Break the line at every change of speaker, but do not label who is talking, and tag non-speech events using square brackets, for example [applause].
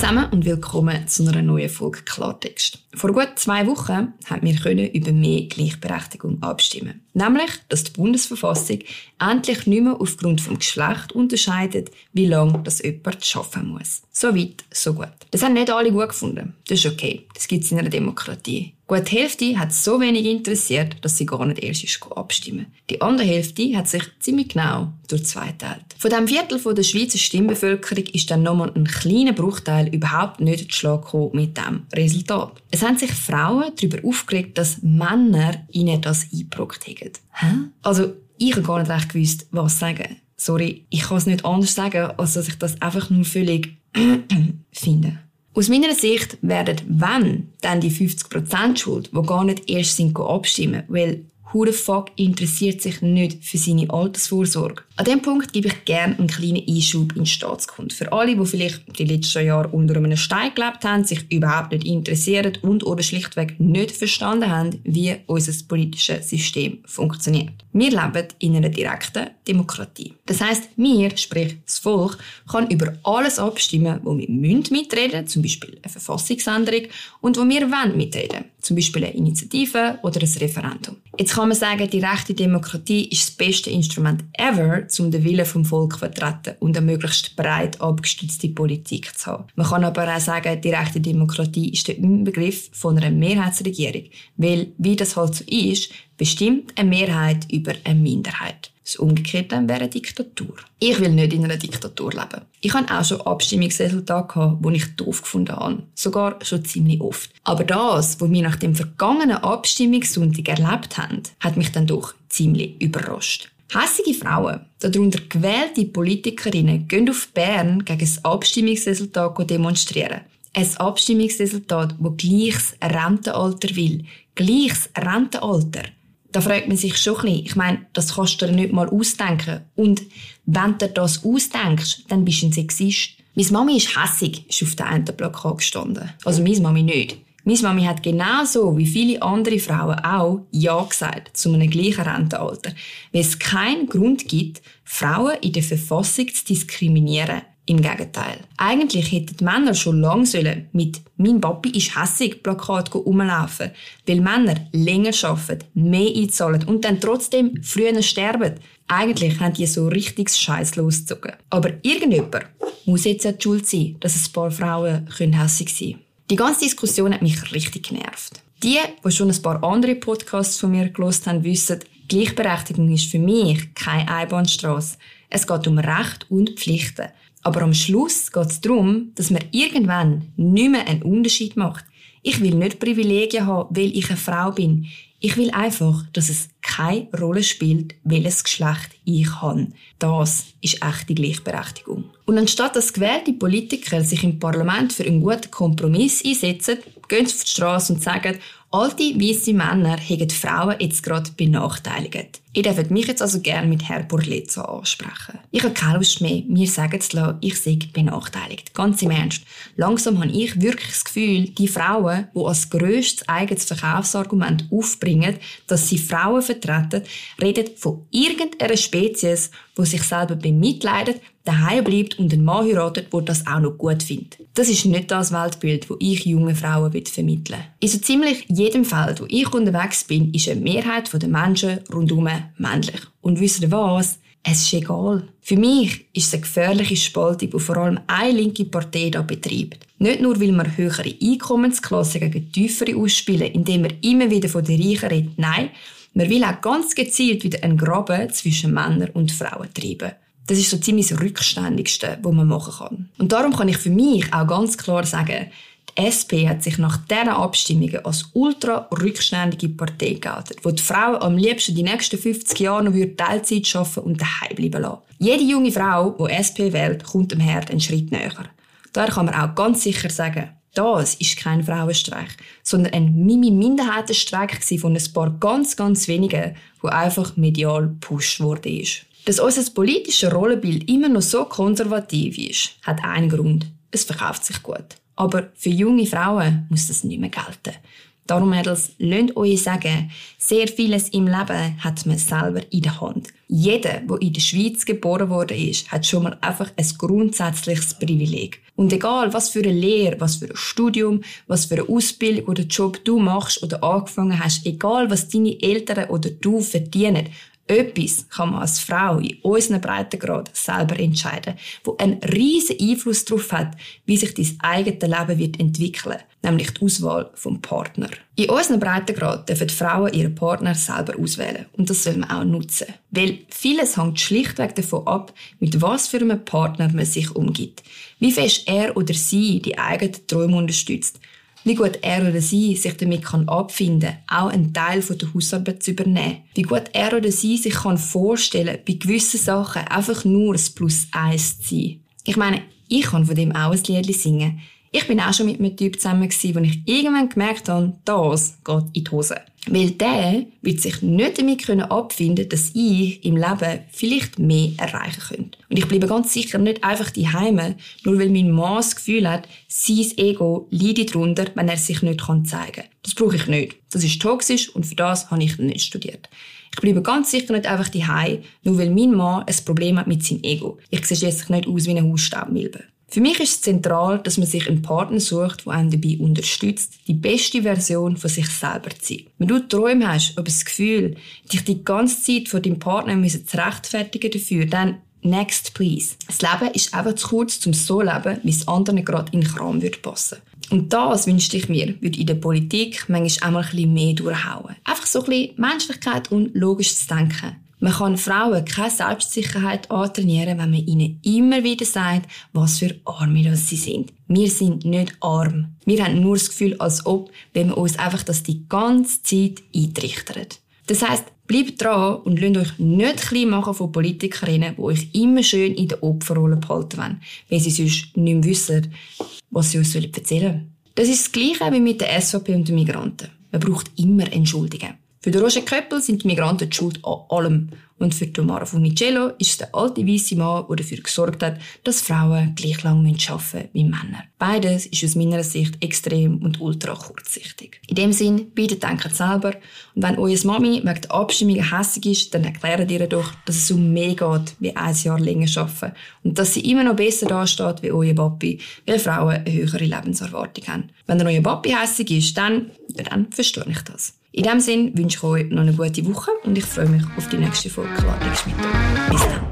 zusammen und willkommen zu einer neuen Folge Klartext. Vor gut zwei Wochen haben wir über mehr Gleichberechtigung abstimmen. Nämlich, dass die Bundesverfassung endlich nicht mehr aufgrund vom Geschlecht unterscheidet, wie lange das jemand schaffen muss. So weit, so gut. Das haben nicht alle gut gefunden. Das ist okay. Das gibt es in einer Demokratie. Gut die Hälfte hat so wenig interessiert, dass sie gar nicht erst ist abstimmen. Die andere Hälfte hat sich ziemlich genau durch zwei geteilt. Von dem Viertel der Schweizer Stimmbevölkerung ist dann nochmal ein kleiner Bruchteil überhaupt nicht zu mit dem Resultat. Es haben sich Frauen darüber aufgeregt, dass Männer ihnen das eingebrockt haben. Hä? Also, ich habe gar nicht recht gewusst, was sagen. Sorry, ich kann es nicht anders sagen, als dass ich das einfach nur völlig [clears throat] finde. Aus meiner Sicht werden, wenn, dann die 50% schuld, die gar nicht erst sind abstimmen, weil Who the fuck interessiert sich nicht für seine Altersvorsorge? An diesem Punkt gebe ich gerne einen kleinen Einschub in Staatskunde. Für alle, die vielleicht die letzten Jahre unter einem Stein gelebt haben, sich überhaupt nicht interessieren und oder schlichtweg nicht verstanden haben, wie unser politisches System funktioniert. Wir leben in einer direkten Demokratie. Das heißt, wir, sprich das Volk, kann über alles abstimmen, wo wir mitreden müssen, zum Beispiel eine Verfassungsänderung, und wo wir wollen mitreden, zum Beispiel eine Initiative oder ein Referendum. Jetzt kann man sagen, die rechte Demokratie ist das beste Instrument ever, um den Willen vom Volk zu vertreten und eine möglichst breit abgestützte Politik zu haben. Man kann aber auch sagen, die rechte Demokratie ist der Inbegriff von einer Mehrheitsregierung, weil, wie das halt so ist, bestimmt eine Mehrheit über eine Minderheit. Das Umgekehrte wäre eine Diktatur. Ich will nicht in einer Diktatur leben. Ich habe auch schon Abstimmungsresultate die ich doof gefunden habe. Sogar schon ziemlich oft. Aber das, was wir nach dem vergangenen Abstimmungssonntag erlebt haben, hat mich dann doch ziemlich überrascht. Hässige Frauen, darunter gewählte Politikerinnen, gehen auf Bern gegen das Abstimmungsresultat demonstrieren. Ein Abstimmungsresultat, das gleiches Rentenalter will. Gleiches Rentenalter da fragt man sich schon ein bisschen. Ich meine, das kannst du dir nicht mal ausdenken. Und wenn du das ausdenkst, dann bist du ein Sexist. Meine Mami ist hässig, ist auf der einen Plakat gestanden. Also meine Mami nicht. Meine Mami hat genauso wie viele andere Frauen auch Ja gesagt zu einem gleichen Rentenalter. Weil es keinen Grund gibt, Frauen in der Verfassung zu diskriminieren. Im Gegenteil. Eigentlich hätten die Männer schon lange sollen mit «Mein Papi ist hässig» Plakat rumlaufen, weil Männer länger arbeiten, mehr einzahlen und dann trotzdem früher sterben. Eigentlich haben die so richtig Scheiß losgezogen. Aber irgendjemand muss jetzt ja die Schuld sein, dass ein paar Frauen hässig sein können. Die ganze Diskussion hat mich richtig genervt. Die, die schon ein paar andere Podcasts von mir gelost haben, wissen, Gleichberechtigung ist für mich keine Einbahnstraße. Es geht um Recht und Pflichten. Aber am Schluss geht es darum, dass man irgendwann nicht mehr einen Unterschied macht. Ich will nicht Privilegien haben, weil ich eine Frau bin. Ich will einfach, dass es keine Rolle spielt, welches Geschlecht ich habe. Das ist echte Gleichberechtigung. Und anstatt dass gewählte Politiker sich im Parlament für einen guten Kompromiss einsetzen, gehen sie auf die Straße und sagen, alte weiße Männer haben Frauen jetzt gerade benachteiligt. Ihr dürft mich jetzt also gerne mit Herr Borlezzo ansprechen. Ich habe keine Lust mehr, mir sagen zu lassen, ich sei benachteiligt. Ganz im Ernst. Langsam habe ich wirklich das Gefühl, die Frauen, die als grösstes eigenes Verkaufsargument aufbringen, dass sie Frauen vertreten, reden von irgendeiner Spezies, die sich selber bemitleidet, daheim bleibt und einen Mann heiratet, der das auch noch gut findet. Das ist nicht das Weltbild, das ich jungen Frauen vermitteln will. In so ziemlich jedem Feld, wo ich unterwegs bin, ist eine Mehrheit der Menschen rundum männlich. Und wisst ihr was? Es ist egal. Für mich ist es eine gefährliche Spaltung, die vor allem eine linke Partei da betreibt. Nicht nur, weil man höhere Einkommensklassen gegen tiefere ausspielen, indem man immer wieder von den Reichen redet. Nein, man will auch ganz gezielt wieder einen Graben zwischen Männern und Frauen treiben. Das ist so ziemlich das Rückständigste, was man machen kann. Und darum kann ich für mich auch ganz klar sagen, die SP hat sich nach diesen Abstimmungen als ultra rückständige Partei geoutet, wo die Frauen am liebsten die nächsten 50 Jahre noch Teilzeit arbeiten und daheim bleiben lassen. Jede junge Frau, die SP wählt, kommt dem Herd einen Schritt näher. Daher kann man auch ganz sicher sagen, das ist kein Frauenstreik, sondern ein Mimi-Minderheitenstreik von ein paar ganz, ganz wenigen, wo einfach medial gepusht wurde. Dass unser politisches Rollenbild immer noch so konservativ ist, hat einen Grund. Es verkauft sich gut. Aber für junge Frauen muss das nicht mehr gelten. Darum, Mädels, lasst euch sagen, sehr vieles im Leben hat man selber in der Hand. Jeder, der in der Schweiz geboren worden ist, hat schon mal einfach ein grundsätzliches Privileg. Und egal, was für eine Lehre, was für ein Studium, was für eine Ausbildung oder Job du machst oder angefangen hast, egal was deine Eltern oder du verdienen, etwas kann man als Frau in unserem Breitengrad selber entscheiden, wo einen riesen Einfluss darauf hat, wie sich dein eigenes Leben wird entwickeln, nämlich die Auswahl vom Partner. In unserem Breitengrad dürfen Frauen ihren Partner selber auswählen und das soll man auch nutzen, weil vieles hängt schlichtweg davon ab, mit was für einem Partner man sich umgibt, wie fest er oder sie die eigenen Träume unterstützt wie gut er oder sie sich damit kann abfinden auch einen Teil der Hausarbeit zu übernehmen. Wie gut er oder sie sich kann vorstellen bei gewissen Sachen einfach nur das Plus eins zu sein. Ich meine, ich kann von dem auch ein Lied singen. Ich bin auch schon mit einem Typ zusammen wo ich irgendwann gemerkt habe, das geht in die Hose. Weil der wird sich nicht damit können abfinden, dass ich im Leben vielleicht mehr erreichen könnte. Und ich bleibe ganz sicher nicht einfach die Heime, nur weil mein Mann das Gefühl hat, sein Ego leidet darunter, wenn er sich nicht zeigen kann. Das brauche ich nicht. Das ist toxisch und für das habe ich nicht studiert. Ich bleibe ganz sicher nicht einfach die nur weil mein Mann ein Problem hat mit seinem Ego. Ich sehe jetzt nicht aus wie eine Hausstaubmilbe. Für mich ist es zentral, dass man sich einen Partner sucht, der einen dabei unterstützt, die beste Version von sich selber zu sein. Wenn du Träume hast, oder das Gefühl, dich die ganze Zeit von deinem Partner zu rechtfertigen dafür, dann next please. Das Leben ist einfach zu kurz, um so zu leben, wie es anderen gerade in den Kram würde passen. Und das wünschte ich mir, würde in der Politik manchmal einmal ein bisschen mehr durchhauen. Einfach so ein bisschen Menschlichkeit und logisch zu denken. Man kann Frauen keine Selbstsicherheit antrainieren, wenn man ihnen immer wieder sagt, was für Arme sie sind. Wir sind nicht arm. Wir haben nur das Gefühl, als ob, wenn wir uns einfach das die ganze Zeit eintrichtern. Das heisst, bleibt dran und lasst euch nicht klein machen von Politikerinnen, die euch immer schön in der Opferrolle behalten wollen, weil sie sonst nicht mehr wissen, was sie uns erzählen sollen. Das ist das Gleiche wie mit der SVP und den Migranten. Man braucht immer Entschuldigungen. Für den Roger Köppel sind die Migranten die Schuld an allem. Und für Tomara Funicello ist es der alte weiße Mann, der dafür gesorgt hat, dass Frauen gleich lang arbeiten müssen wie Männer. Beides ist aus meiner Sicht extrem und ultra kurzsichtig. In dem Sinn, bitte denkt selber. Und wenn eure Mami wegen der Abstimmung hässig ist, dann erklärt ihr doch, dass es um mehr geht, wie ein Jahr länger arbeiten. Und dass sie immer noch besser dasteht wie euer Papi, weil Frauen eine höhere Lebenserwartung haben. Wenn euer Papi hässig ist, dann, dann verstehe ich das. In diesem Sinne wünsche ich euch noch eine gute Woche und ich freue mich auf die nächste Folge Klartext mit euch. Bis dann.